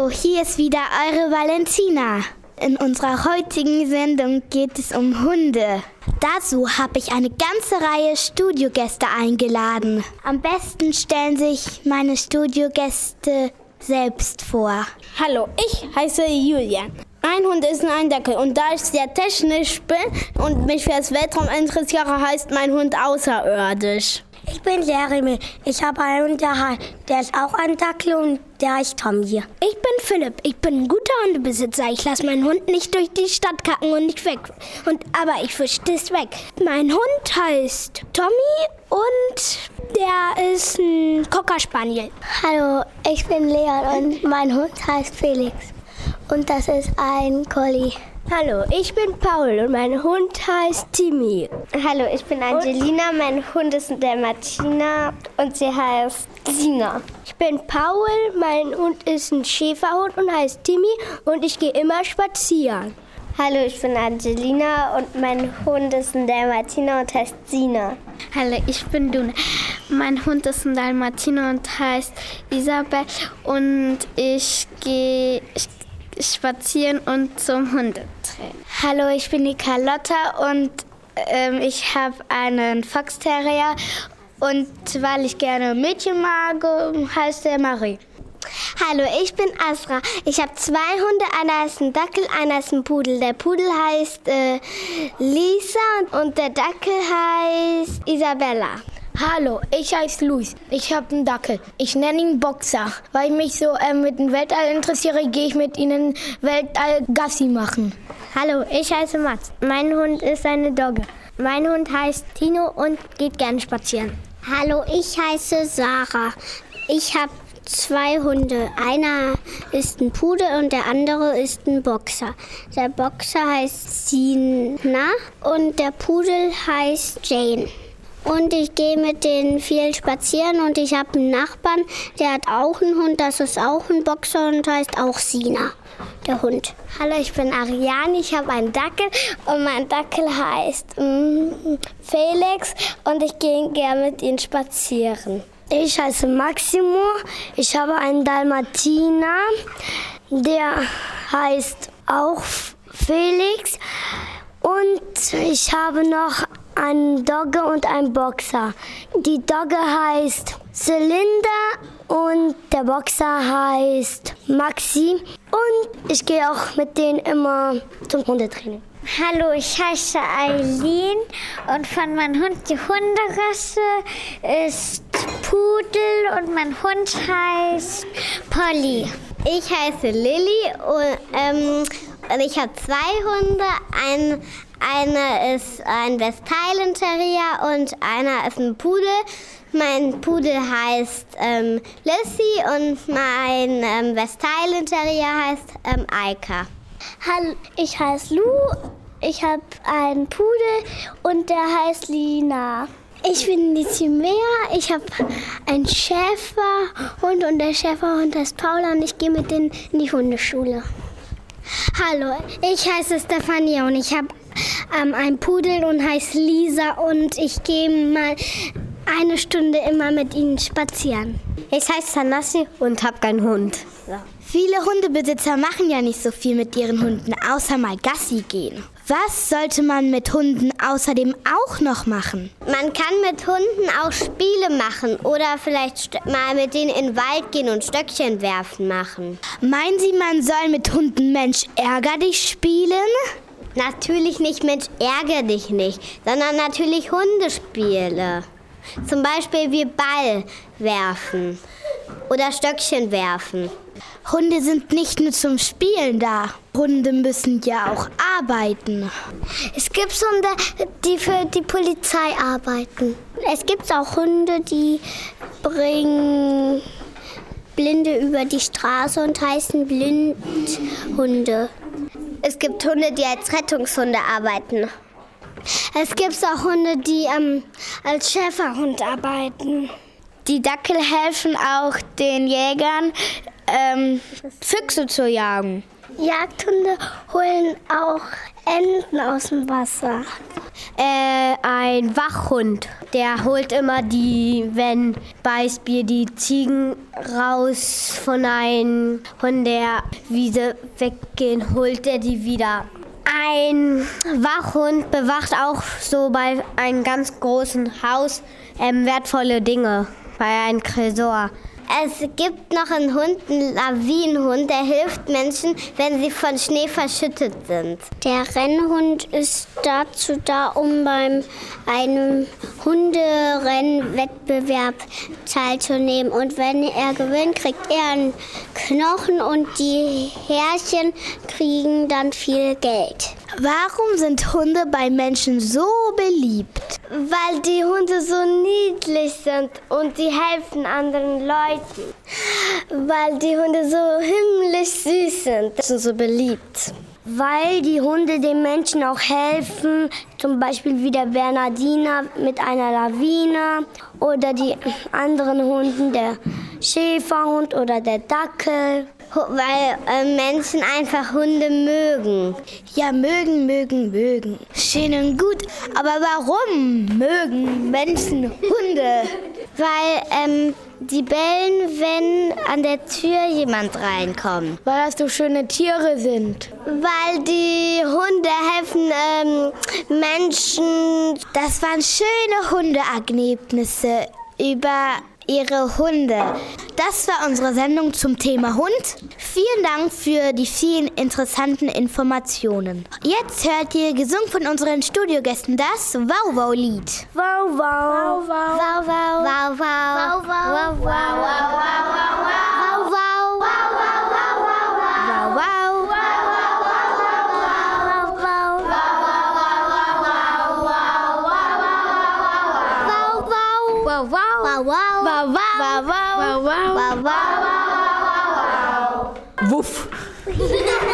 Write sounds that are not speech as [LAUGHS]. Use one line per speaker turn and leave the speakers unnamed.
Hallo, hier ist wieder eure Valentina. In unserer heutigen Sendung geht es um Hunde. Dazu habe ich eine ganze Reihe Studiogäste eingeladen. Am besten stellen sich meine Studiogäste selbst vor.
Hallo, ich heiße Julian. Ein Hund ist ein Dackel und da ich sehr technisch bin und mich für das Weltraum interessiere, heißt mein Hund außerirdisch.
Ich bin Jeremy. Ich habe einen Hund, der, ist auch ein Dackel und der heißt Tommy.
Ich bin Philipp. Ich bin ein guter Hundebesitzer. Ich lasse meinen Hund nicht durch die Stadt kacken und nicht weg. Und, aber ich wische das weg. Mein Hund heißt Tommy und der ist ein Cocker Spaniel.
Hallo, ich bin Leon und mein Hund heißt Felix. Und das ist ein Collie.
Hallo, ich bin Paul und mein Hund heißt Timmy.
Hallo, ich bin Angelina, mein Hund ist der Martina und sie heißt Sina.
Ich bin Paul, mein Hund ist ein Schäferhund und heißt Timmy und ich gehe immer spazieren.
Hallo, ich bin Angelina und mein Hund ist ein Dalmatiner und heißt Sina.
Hallo, ich bin Duna. Mein Hund ist ein Dalmatiner und heißt Isabel und ich gehe spazieren und zum Hundetraining.
Hallo, ich bin die Carlotta und ähm, ich habe einen Fox Terrier und weil ich gerne Mädchen mag, heißt der Marie.
Hallo, ich bin Asra. Ich habe zwei Hunde. Einer ist ein Dackel, einer ist ein Pudel. Der Pudel heißt äh, Lisa und der Dackel heißt Isabella.
Hallo, ich heiße Luis. Ich habe einen Dackel. Ich nenne ihn Boxer. Weil ich mich so äh, mit dem Weltall interessiere, gehe ich mit ihnen Weltall Gassi machen.
Hallo, ich heiße Mats. Mein Hund ist eine Dogge. Mein Hund heißt Tino und geht gerne spazieren.
Hallo, ich heiße Sarah. Ich habe zwei Hunde. Einer ist ein Pudel und der andere ist ein Boxer. Der Boxer heißt Sina und der Pudel heißt Jane. Und ich gehe mit denen viel spazieren und ich habe einen Nachbarn, der hat auch einen Hund, das ist auch ein Boxer und heißt auch Sina, der Hund.
Hallo, ich bin Ariane, ich habe einen Dackel und mein Dackel heißt mm, Felix und ich gehe gerne mit ihm spazieren.
Ich heiße Maximo, ich habe einen Dalmatiner, der heißt auch Felix und ich habe noch einen Dogge und einen Boxer. Die Dogge heißt Zylinder und der Boxer heißt Maxi. Und ich gehe auch mit denen immer zum Hundetraining.
Hallo, ich heiße Eileen und von meinem Hund die Hunderasse ist Pudel und mein Hund heißt Polly.
Ich heiße Lilly und, ähm, und ich habe zwei Hunde. Ein, einer ist ein Westhighland Terrier und einer ist ein Pudel. Mein Pudel heißt ähm, Lissy und mein ähm, Westhighland Terrier heißt ähm, Eika.
Hallo, ich heiße Lu, ich habe einen Pudel und der heißt Lina.
Ich bin die Chimera, ich habe einen Schäferhund und der Schäferhund heißt Paula und ich gehe mit denen in die Hundeschule.
Hallo, ich heiße Stefania und ich habe ähm, einen Pudel und heiße Lisa und ich gehe mal eine Stunde immer mit ihnen spazieren.
Ich heiße Sanassi und habe keinen Hund.
Ja. Viele Hundebesitzer machen ja nicht so viel mit ihren Hunden, außer mal Gassi gehen. Was sollte man mit Hunden außerdem auch noch machen?
Man kann mit Hunden auch Spiele machen oder vielleicht mal mit denen in den Wald gehen und Stöckchen werfen machen.
Meinen Sie, man soll mit Hunden Mensch ärger dich spielen?
Natürlich nicht Mensch ärger dich nicht, sondern natürlich Hundespiele. Zum Beispiel wie Ball werfen oder Stöckchen werfen.
Hunde sind nicht nur zum Spielen da. Hunde müssen ja auch arbeiten.
Es gibt Hunde, die für die Polizei arbeiten. Es gibt auch Hunde, die bringen Blinde über die Straße und heißen Blindhunde.
Es gibt Hunde, die als Rettungshunde arbeiten.
Es gibt auch Hunde, die ähm, als Schäferhund arbeiten.
Die Dackel helfen auch den Jägern, ähm, Füchse zu jagen.
Jagdhunde holen auch Enten aus dem Wasser.
Äh, ein Wachhund. Der holt immer die, wenn Beispiel die Ziegen raus von einem von der Wiese weggehen, holt er die wieder. Ein Wachhund bewacht auch so bei einem ganz großen Haus ähm, wertvolle Dinge, bei einem Tresor.
Es gibt noch einen Hund, einen Lawinenhund, der hilft Menschen, wenn sie von Schnee verschüttet sind.
Der Rennhund ist dazu da, um beim einem Hunderennwettbewerb teilzunehmen. Und wenn er gewinnt, kriegt er einen Knochen und die Härchen kriegen dann viel Geld.
Warum sind Hunde bei Menschen so beliebt?
Weil die Hunde so niedlich sind und die helfen anderen Leuten. Weil die Hunde so himmlisch süß sind.
Sie sind so beliebt. Weil die Hunde den Menschen auch helfen, zum Beispiel wie der Bernardiner mit einer Lawine oder die anderen Hunden, der Schäferhund oder der Dackel
weil äh, Menschen einfach Hunde mögen.
Ja, mögen, mögen, mögen. Schön und gut. Aber warum mögen Menschen Hunde?
Weil ähm, die bellen, wenn an der Tür jemand reinkommt.
Weil das so schöne Tiere sind.
Weil die Hunde helfen ähm, Menschen.
Das waren schöne Hundeergebnisse über ihre Hunde. Das war unsere Sendung zum Thema Hund. Vielen Dank für die vielen interessanten Informationen. Jetzt hört ihr gesungen von unseren Studiogästen das Wow-Wow-Lied.
Wow, wow.
Wow, wow. Wow, wow.
Wow, wow.
Wow, wow. Wow, wow. Wow, wow. Uau, uau.
Uau, uau.
Uau, uau.
Uau, uau.
Vuf. [LAUGHS]